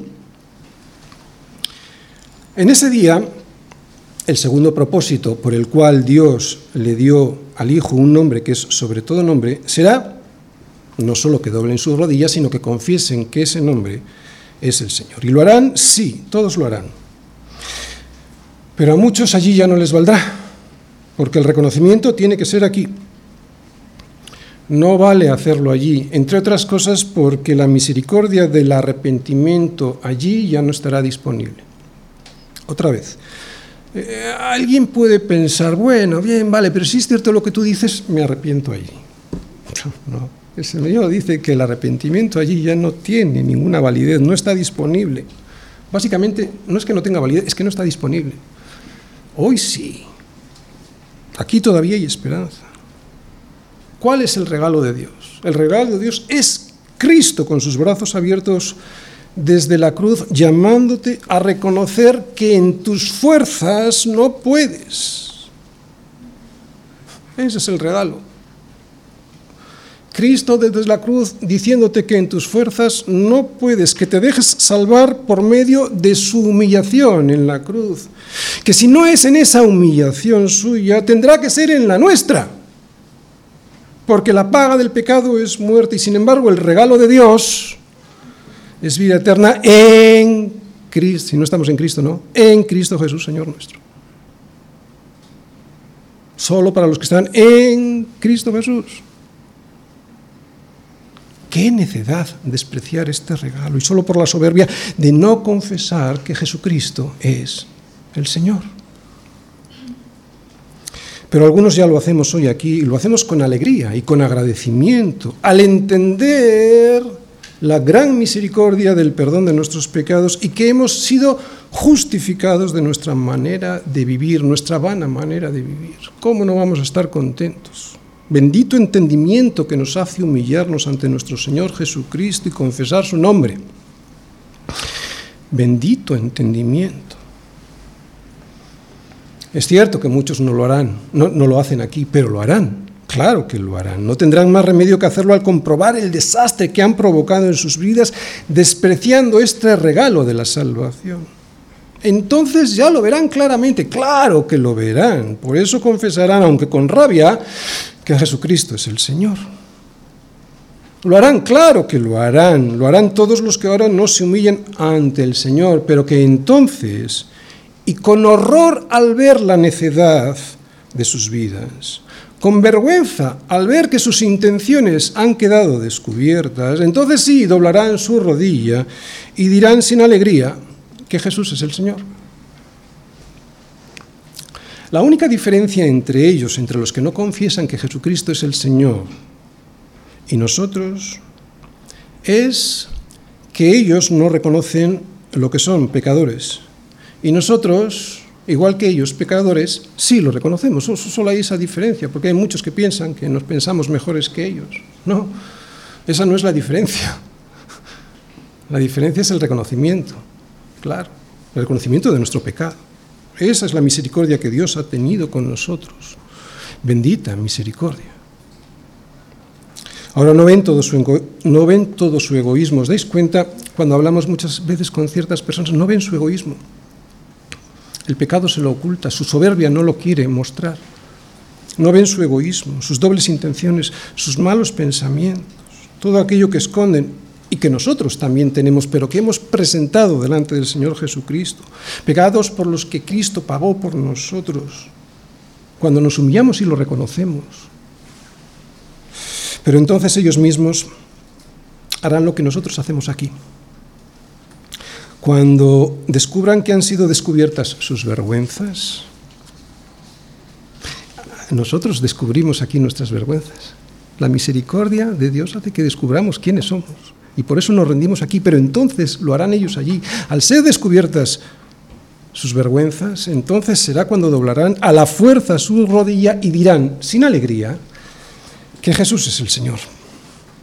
en ese día el segundo propósito por el cual Dios le dio al Hijo un nombre que es sobre todo nombre, será no solo que doblen sus rodillas, sino que confiesen que ese nombre es el Señor. ¿Y lo harán? Sí, todos lo harán. Pero a muchos allí ya no les valdrá, porque el reconocimiento tiene que ser aquí. No vale hacerlo allí, entre otras cosas porque la misericordia del arrepentimiento allí ya no estará disponible. Otra vez, eh, alguien puede pensar, bueno, bien, vale, pero si es cierto lo que tú dices, me arrepiento allí. No, el Señor dice que el arrepentimiento allí ya no tiene ninguna validez, no está disponible. Básicamente, no es que no tenga validez, es que no está disponible. Hoy sí. Aquí todavía hay esperanza. ¿Cuál es el regalo de Dios? El regalo de Dios es Cristo con sus brazos abiertos desde la cruz llamándote a reconocer que en tus fuerzas no puedes. Ese es el regalo. Cristo desde la cruz diciéndote que en tus fuerzas no puedes, que te dejes salvar por medio de su humillación en la cruz. Que si no es en esa humillación suya, tendrá que ser en la nuestra. Porque la paga del pecado es muerte y sin embargo el regalo de Dios es vida eterna en Cristo, si no estamos en Cristo, no, en Cristo Jesús, Señor nuestro. Solo para los que están en Cristo Jesús. qué necedad despreciar este regalo y solo por la soberbia de no confesar que Jesucristo es el Señor. Pero algunos ya lo hacemos hoy aquí y lo hacemos con alegría y con agradecimiento, al entender la gran misericordia del perdón de nuestros pecados y que hemos sido justificados de nuestra manera de vivir, nuestra vana manera de vivir. ¿Cómo no vamos a estar contentos? Bendito entendimiento que nos hace humillarnos ante nuestro Señor Jesucristo y confesar su nombre. Bendito entendimiento. Es cierto que muchos no lo harán, no, lo hacen aquí, pero lo harán. Claro que lo harán. No tendrán más remedio que hacerlo al comprobar el desastre que han provocado en sus vidas, despreciando este regalo de la salvación. Entonces ya lo verán claramente, claro que lo verán. Por eso confesarán, aunque con rabia, que Jesucristo es el Señor. Lo harán, claro que lo harán. Lo harán todos los que ahora no se humillen ante el Señor, pero que entonces, y con horror al ver la necedad de sus vidas, con vergüenza al ver que sus intenciones han quedado descubiertas, entonces sí doblarán su rodilla y dirán sin alegría que Jesús es el Señor. La única diferencia entre ellos, entre los que no confiesan que Jesucristo es el Señor y nosotros, es que ellos no reconocen lo que son pecadores y nosotros igual que ellos, pecadores, sí lo reconocemos. Solo hay esa diferencia, porque hay muchos que piensan que nos pensamos mejores que ellos. No, esa no es la diferencia. La diferencia es el reconocimiento, claro, el reconocimiento de nuestro pecado. Esa es la misericordia que Dios ha tenido con nosotros. Bendita misericordia. Ahora no ven, todo su, no ven todo su egoísmo. ¿Os dais cuenta cuando hablamos muchas veces con ciertas personas? No ven su egoísmo. El pecado se lo oculta, su soberbia no lo quiere mostrar. No ven su egoísmo, sus dobles intenciones, sus malos pensamientos, todo aquello que esconden y que nosotros también tenemos, pero que hemos presentado delante del Señor Jesucristo. Pecados por los que Cristo pagó por nosotros, cuando nos humillamos y lo reconocemos. Pero entonces ellos mismos harán lo que nosotros hacemos aquí. Cuando descubran que han sido descubiertas sus vergüenzas, nosotros descubrimos aquí nuestras vergüenzas. La misericordia de Dios hace que descubramos quiénes somos. Y por eso nos rendimos aquí, pero entonces lo harán ellos allí. Al ser descubiertas sus vergüenzas, entonces será cuando doblarán a la fuerza su rodilla y dirán, sin alegría, que Jesús es el Señor.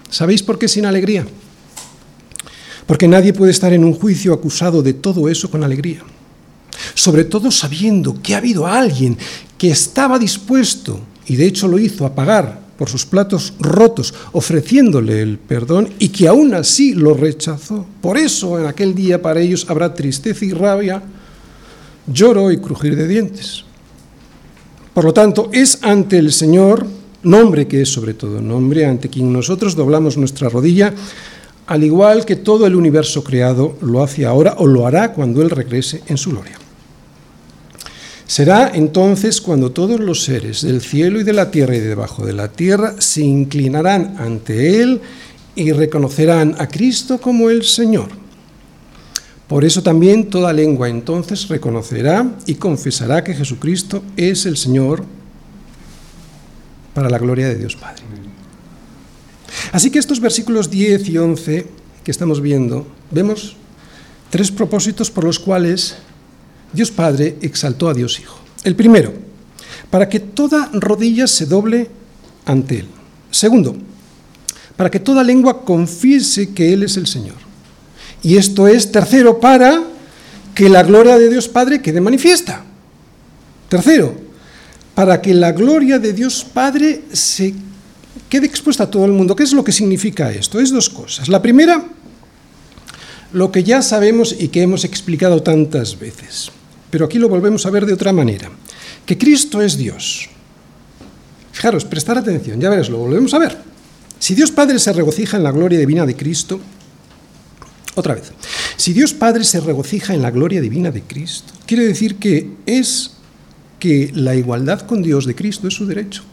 ¿Sabéis por qué sin alegría? Porque nadie puede estar en un juicio acusado de todo eso con alegría. Sobre todo sabiendo que ha habido alguien que estaba dispuesto, y de hecho lo hizo, a pagar por sus platos rotos, ofreciéndole el perdón, y que aún así lo rechazó. Por eso en aquel día para ellos habrá tristeza y rabia, lloro y crujir de dientes. Por lo tanto, es ante el Señor, nombre que es sobre todo nombre, ante quien nosotros doblamos nuestra rodilla, al igual que todo el universo creado lo hace ahora o lo hará cuando Él regrese en su gloria. Será entonces cuando todos los seres del cielo y de la tierra y debajo de la tierra se inclinarán ante Él y reconocerán a Cristo como el Señor. Por eso también toda lengua entonces reconocerá y confesará que Jesucristo es el Señor para la gloria de Dios Padre. Así que estos versículos 10 y 11 que estamos viendo, vemos tres propósitos por los cuales Dios Padre exaltó a Dios Hijo. El primero, para que toda rodilla se doble ante Él. Segundo, para que toda lengua confiese que Él es el Señor. Y esto es, tercero, para que la gloria de Dios Padre quede manifiesta. Tercero, para que la gloria de Dios Padre se quede expuesta a todo el mundo. ¿Qué es lo que significa esto? Es dos cosas. La primera, lo que ya sabemos y que hemos explicado tantas veces, pero aquí lo volvemos a ver de otra manera, que Cristo es Dios. Fijaros, prestar atención, ya verás, lo volvemos a ver. Si Dios Padre se regocija en la gloria divina de Cristo, otra vez, si Dios Padre se regocija en la gloria divina de Cristo, quiere decir que es que la igualdad con Dios de Cristo es su derecho.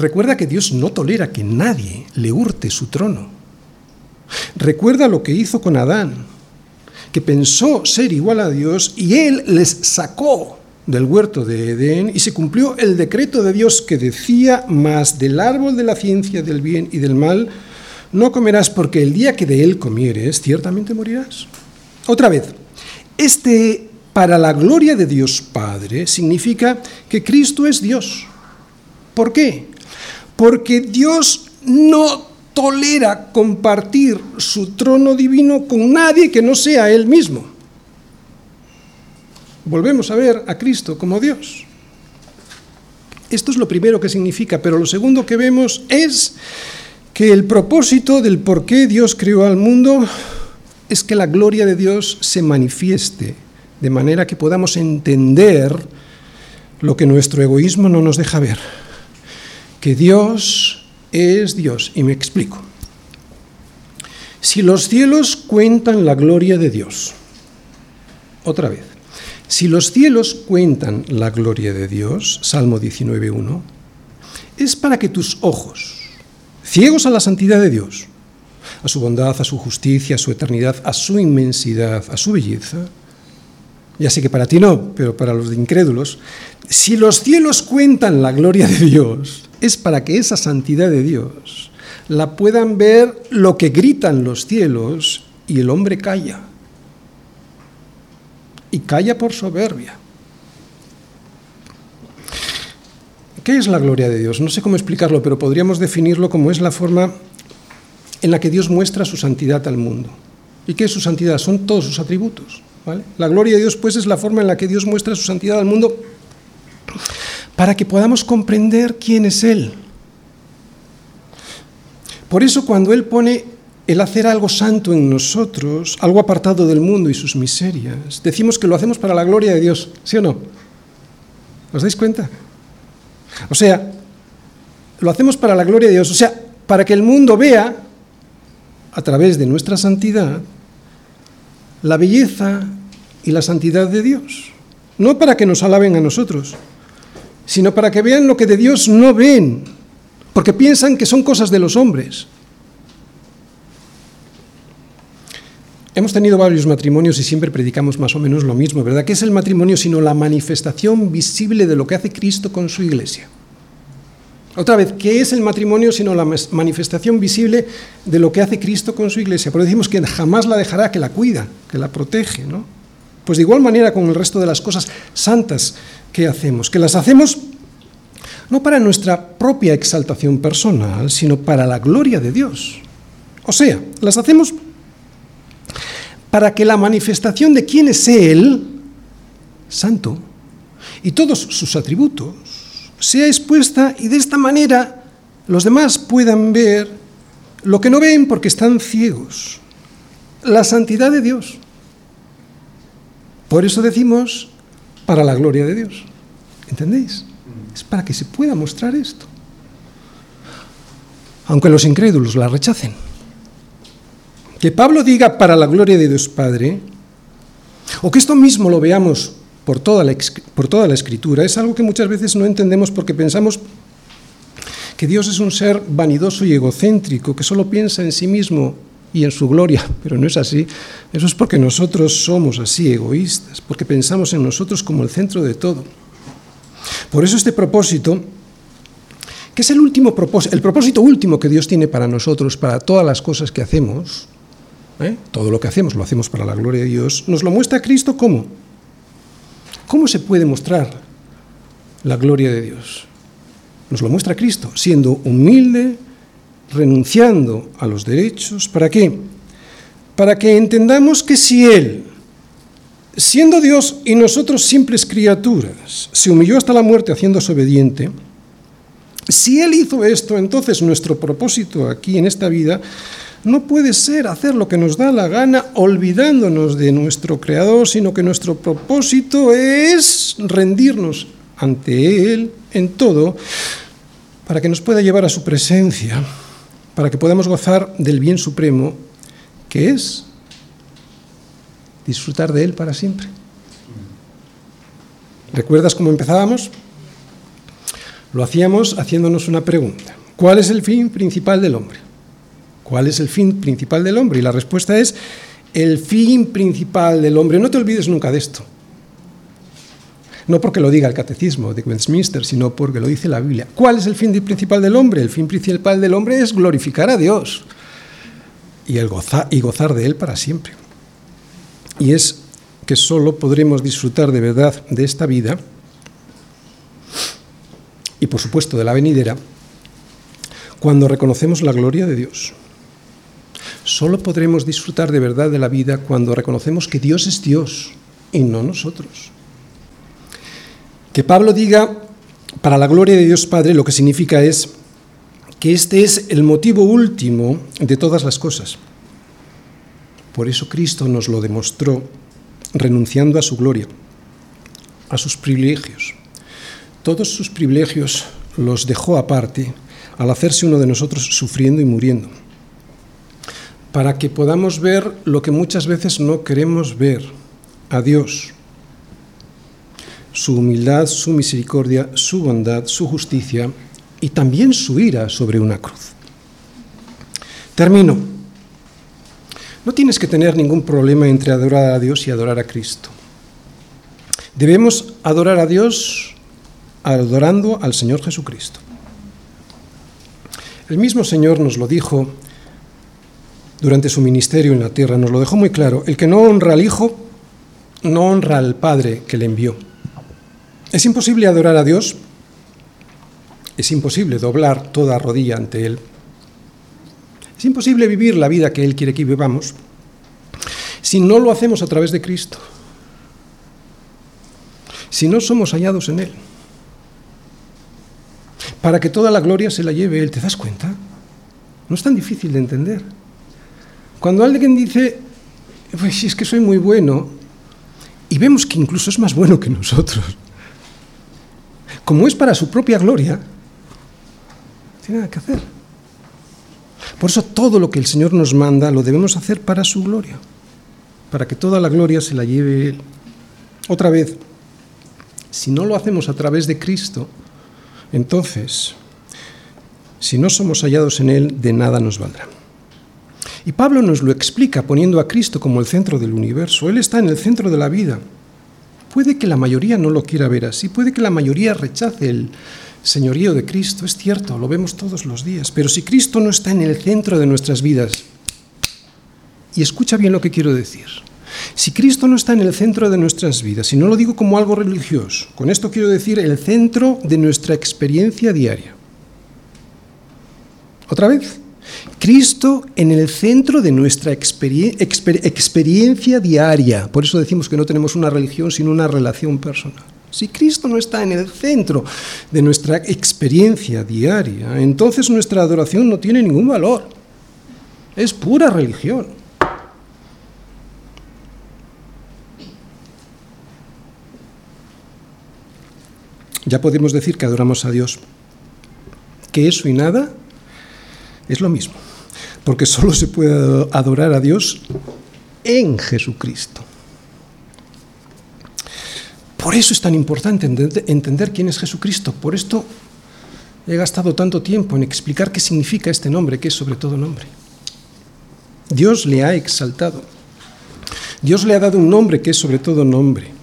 Recuerda que Dios no tolera que nadie le hurte su trono. Recuerda lo que hizo con Adán, que pensó ser igual a Dios y él les sacó del huerto de Edén y se cumplió el decreto de Dios que decía, más del árbol de la ciencia del bien y del mal, no comerás porque el día que de él comieres, ciertamente morirás. Otra vez, este para la gloria de Dios Padre significa que Cristo es Dios. ¿Por qué? Porque Dios no tolera compartir su trono divino con nadie que no sea Él mismo. Volvemos a ver a Cristo como Dios. Esto es lo primero que significa, pero lo segundo que vemos es que el propósito del por qué Dios creó al mundo es que la gloria de Dios se manifieste, de manera que podamos entender lo que nuestro egoísmo no nos deja ver, que Dios es Dios. Y me explico. Si los cielos cuentan la gloria de Dios, otra vez, si los cielos cuentan la gloria de Dios, Salmo 19.1, es para que tus ojos, ciegos a la santidad de Dios, a su bondad, a su justicia, a su eternidad, a su inmensidad, a su belleza. Ya sé que para ti no, pero para los incrédulos, si los cielos cuentan la gloria de Dios, es para que esa santidad de Dios la puedan ver lo que gritan los cielos y el hombre calla. Y calla por soberbia. ¿Qué es la gloria de Dios? No sé cómo explicarlo, pero podríamos definirlo como es la forma en la que Dios muestra su santidad al mundo. ¿Y qué es su santidad? Son todos sus atributos. La gloria de Dios, pues, es la forma en la que Dios muestra su santidad al mundo para que podamos comprender quién es Él. Por eso cuando Él pone el hacer algo santo en nosotros, algo apartado del mundo y sus miserias, decimos que lo hacemos para la gloria de Dios, ¿sí o no? ¿Os dais cuenta? O sea, lo hacemos para la gloria de Dios, o sea, para que el mundo vea a través de nuestra santidad, la belleza y la santidad de Dios. No para que nos alaben a nosotros, sino para que vean lo que de Dios no ven, porque piensan que son cosas de los hombres. Hemos tenido varios matrimonios y siempre predicamos más o menos lo mismo, ¿verdad? ¿Qué es el matrimonio sino la manifestación visible de lo que hace Cristo con su iglesia? Otra vez, ¿qué es el matrimonio sino la manifestación visible de lo que hace Cristo con su iglesia? Pero decimos que jamás la dejará, que la cuida, que la protege, ¿no? Pues de igual manera con el resto de las cosas santas que hacemos, que las hacemos no para nuestra propia exaltación personal, sino para la gloria de Dios. O sea, las hacemos para que la manifestación de quién es Él, santo, y todos sus atributos, sea expuesta y de esta manera los demás puedan ver lo que no ven porque están ciegos, la santidad de Dios. Por eso decimos, para la gloria de Dios. ¿Entendéis? Es para que se pueda mostrar esto. Aunque los incrédulos la rechacen. Que Pablo diga para la gloria de Dios Padre, o que esto mismo lo veamos por toda, la, por toda la escritura es algo que muchas veces no entendemos porque pensamos que Dios es un ser vanidoso y egocéntrico, que solo piensa en sí mismo y en su gloria, pero no es así. Eso es porque nosotros somos así, egoístas, porque pensamos en nosotros como el centro de todo. Por eso este propósito, que es el último propósito, el propósito último que Dios tiene para nosotros, para todas las cosas que hacemos, ¿eh? todo lo que hacemos lo hacemos para la gloria de Dios, nos lo muestra Cristo cómo. ¿Cómo se puede mostrar la gloria de Dios? Nos lo muestra Cristo, siendo humilde, renunciando a los derechos. ¿Para qué? Para que entendamos que si Él, siendo Dios y nosotros simples criaturas, se humilló hasta la muerte haciéndose obediente, si Él hizo esto, entonces nuestro propósito aquí en esta vida no puede ser hacer lo que nos da la gana olvidándonos de nuestro Creador, sino que nuestro propósito es rendirnos ante Él en todo para que nos pueda llevar a su presencia, para que podamos gozar del bien supremo, que es disfrutar de Él para siempre. ¿Recuerdas cómo empezábamos? Lo hacíamos haciéndonos una pregunta. ¿Cuál es el fin principal del hombre? ¿Cuál es el fin principal del hombre? Y la respuesta es el fin principal del hombre. No te olvides nunca de esto. No porque lo diga el catecismo de Westminster, sino porque lo dice la Biblia. ¿Cuál es el fin principal del hombre? El fin principal del hombre es glorificar a Dios y, y gozar de Él para siempre. Y es que solo podremos disfrutar de verdad de esta vida y por supuesto de la venidera cuando reconocemos la gloria de Dios. Solo podremos disfrutar de verdad de la vida cuando reconocemos que Dios es Dios y no nosotros. Que Pablo diga para la gloria de Dios Padre lo que significa es que este es el motivo último de todas las cosas. Por eso Cristo nos lo demostró renunciando a su gloria, a sus privilegios. Todos sus privilegios los dejó aparte al hacerse uno de nosotros sufriendo y muriendo, para que podamos ver lo que muchas veces no queremos ver, a Dios, su humildad, su misericordia, su bondad, su justicia y también su ira sobre una cruz. Termino. No tienes que tener ningún problema entre adorar a Dios y adorar a Cristo. Debemos adorar a Dios adorando al Señor Jesucristo. El mismo Señor nos lo dijo durante su ministerio en la tierra, nos lo dejó muy claro. El que no honra al Hijo, no honra al Padre que le envió. Es imposible adorar a Dios, es imposible doblar toda rodilla ante Él, es imposible vivir la vida que Él quiere que vivamos si no lo hacemos a través de Cristo, si no somos hallados en Él, para que toda la gloria se la lleve Él. ¿Te das cuenta? No es tan difícil de entender. Cuando alguien dice, pues es que soy muy bueno, y vemos que incluso es más bueno que nosotros, como es para su propia gloria, tiene nada que hacer. Por eso todo lo que el Señor nos manda lo debemos hacer para su gloria, para que toda la gloria se la lleve Él. Otra vez, si no lo hacemos a través de Cristo, entonces, si no somos hallados en Él, de nada nos valdrá. Y Pablo nos lo explica poniendo a Cristo como el centro del universo. Él está en el centro de la vida. Puede que la mayoría no lo quiera ver así, puede que la mayoría rechace el señorío de Cristo, es cierto, lo vemos todos los días, pero si Cristo no está en el centro de nuestras vidas, y escucha bien lo que quiero decir, si Cristo no está en el centro de nuestras vidas, y no lo digo como algo religioso, con esto quiero decir el centro de nuestra experiencia diaria. Otra vez, Cristo en el centro de nuestra experiencia diaria. Por eso decimos que no tenemos una religión, sino una relación personal. Si Cristo no está en el centro de nuestra experiencia diaria, entonces nuestra adoración no tiene ningún valor. Es pura religión. Ya podemos decir que adoramos a Dios, que eso y nada es lo mismo, porque solo se puede adorar a Dios en Jesucristo. Por eso es tan importante entender quién es Jesucristo. Por esto he gastado tanto tiempo en explicar qué significa este nombre, que es sobre todo nombre. Dios le ha exaltado. Dios le ha dado un nombre que es sobre todo nombre.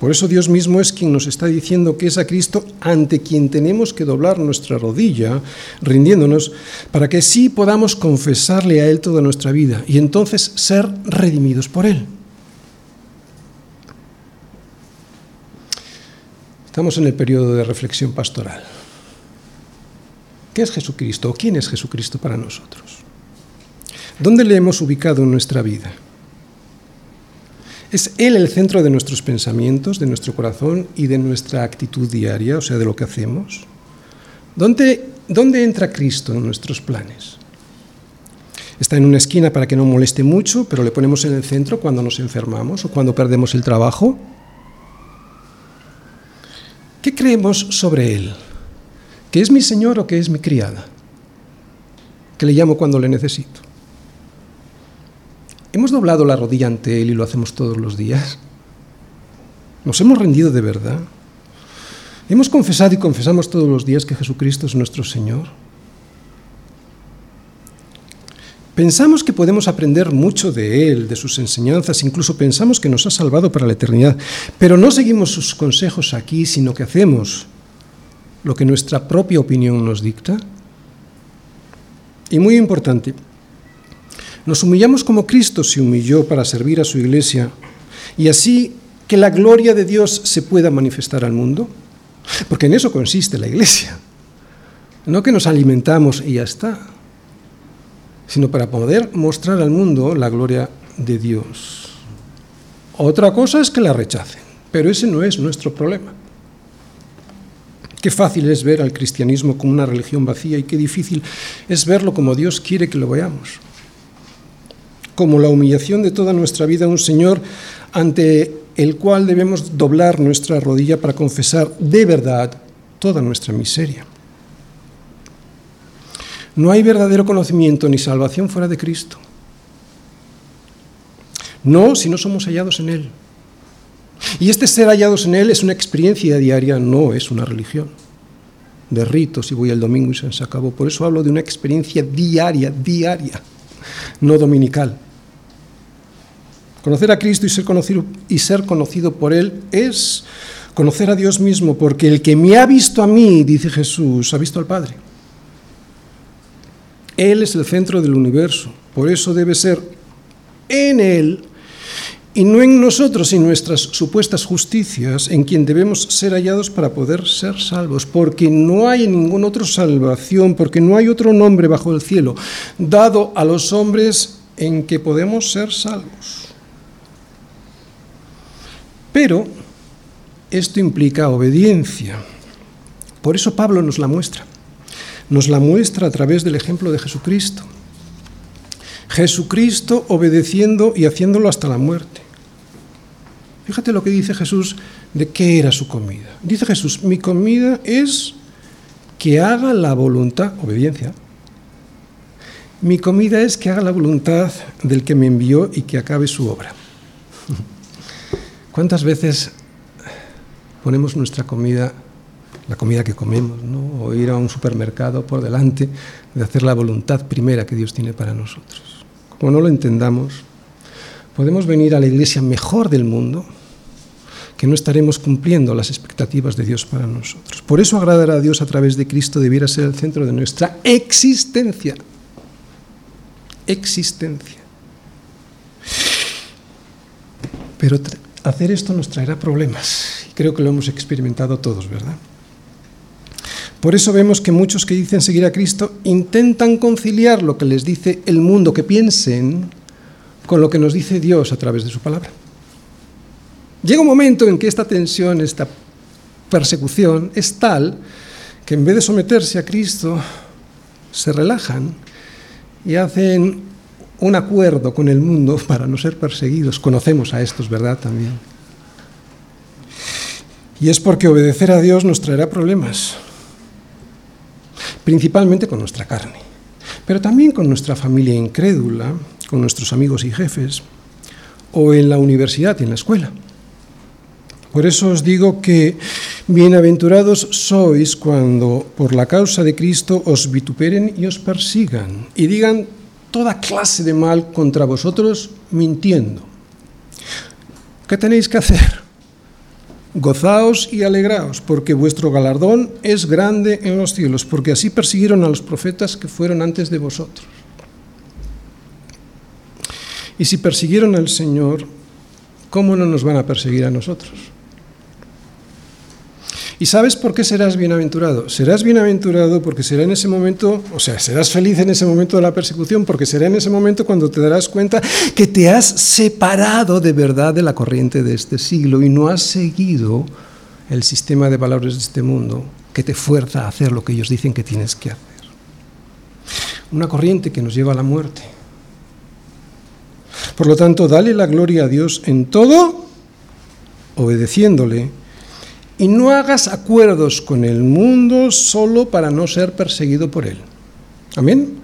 Por eso Dios mismo es quien nos está diciendo que es a Cristo ante quien tenemos que doblar nuestra rodilla, rindiéndonos, para que sí podamos confesarle a Él toda nuestra vida y entonces ser redimidos por Él. Estamos en el periodo de reflexión pastoral. ¿Qué es Jesucristo o quién es Jesucristo para nosotros? ¿Dónde le hemos ubicado en nuestra vida? ¿Es Él el centro de nuestros pensamientos, de nuestro corazón y de nuestra actitud diaria, o sea, de lo que hacemos? ¿Dónde, dónde entra Cristo en nuestros planes? Está en una esquina para que no moleste mucho, pero le ponemos en el centro cuando nos enfermamos o cuando perdemos el trabajo. ¿Qué creemos sobre Él? ¿Que es mi Señor o que es mi criada? Que le llamo cuando le necesito. ¿Hemos doblado la rodilla ante Él y lo hacemos todos los días? ¿Nos hemos rendido de verdad? Hemos confesado y confesamos todos los días que Jesucristo es nuestro Señor. Pensamos que podemos aprender mucho de Él, de sus enseñanzas, incluso pensamos que nos ha salvado para la eternidad, pero no seguimos sus consejos aquí, sino que hacemos lo que nuestra propia opinión nos dicta. Y muy importante, nos humillamos como Cristo se humilló para servir a su iglesia y así que la gloria de Dios se pueda manifestar al mundo. Porque en eso consiste la iglesia. No que nos alimentamos y ya está, sino para poder mostrar al mundo la gloria de Dios. Otra cosa es que la rechacen, pero ese no es nuestro problema. Qué fácil es ver al cristianismo como una religión vacía y qué difícil es verlo como Dios quiere que lo veamos. Como la humillación de toda nuestra vida a un Señor ante el cual debemos doblar nuestra rodilla para confesar de verdad toda nuestra miseria. No hay verdadero conocimiento ni salvación fuera de Cristo. No si no somos hallados en Él. Y este ser hallados en Él es una experiencia diaria, no es una religión. De ritos y voy el domingo y se acabó. Por eso hablo de una experiencia diaria, diaria, no dominical. Conocer a Cristo y ser conocido, y ser conocido por Él es conocer a Dios mismo, porque el que me ha visto a mí, dice Jesús, ha visto al Padre. Él es el centro del universo, por eso debe ser en Él y no en nosotros y nuestras supuestas justicias en quien debemos ser hallados para poder ser salvos, porque no hay ninguna otra salvación, porque no hay otro nombre bajo el cielo dado a los hombres en que podemos ser salvos. Pero esto implica obediencia. Por eso Pablo nos la muestra. Nos la muestra a través del ejemplo de Jesucristo. Jesucristo obedeciendo y haciéndolo hasta la muerte. Fíjate lo que dice Jesús de qué era su comida. Dice Jesús, mi comida es que haga la voluntad, obediencia. Mi comida es que haga la voluntad del que me envió y que acabe su obra. ¿Cuántas veces ponemos nuestra comida, la comida que comemos, ¿no? o ir a un supermercado por delante de hacer la voluntad primera que Dios tiene para nosotros? Como no lo entendamos, podemos venir a la iglesia mejor del mundo, que no estaremos cumpliendo las expectativas de Dios para nosotros. Por eso agradar a Dios a través de Cristo debiera ser el centro de nuestra existencia. Existencia. Pero hacer esto nos traerá problemas. Creo que lo hemos experimentado todos, ¿verdad? Por eso vemos que muchos que dicen seguir a Cristo intentan conciliar lo que les dice el mundo que piensen con lo que nos dice Dios a través de su palabra. Llega un momento en que esta tensión, esta persecución es tal que en vez de someterse a Cristo, se relajan y hacen un acuerdo con el mundo para no ser perseguidos. Conocemos a estos, ¿verdad? También. Y es porque obedecer a Dios nos traerá problemas, principalmente con nuestra carne, pero también con nuestra familia incrédula, con nuestros amigos y jefes, o en la universidad y en la escuela. Por eso os digo que bienaventurados sois cuando por la causa de Cristo os vituperen y os persigan y digan toda clase de mal contra vosotros mintiendo. ¿Qué tenéis que hacer? Gozaos y alegraos, porque vuestro galardón es grande en los cielos, porque así persiguieron a los profetas que fueron antes de vosotros. Y si persiguieron al Señor, ¿cómo no nos van a perseguir a nosotros? ¿Y sabes por qué serás bienaventurado? Serás bienaventurado porque será en ese momento, o sea, serás feliz en ese momento de la persecución, porque será en ese momento cuando te darás cuenta que te has separado de verdad de la corriente de este siglo y no has seguido el sistema de valores de este mundo que te fuerza a hacer lo que ellos dicen que tienes que hacer. Una corriente que nos lleva a la muerte. Por lo tanto, dale la gloria a Dios en todo, obedeciéndole y no hagas acuerdos con el mundo solo para no ser perseguido por él. Amén.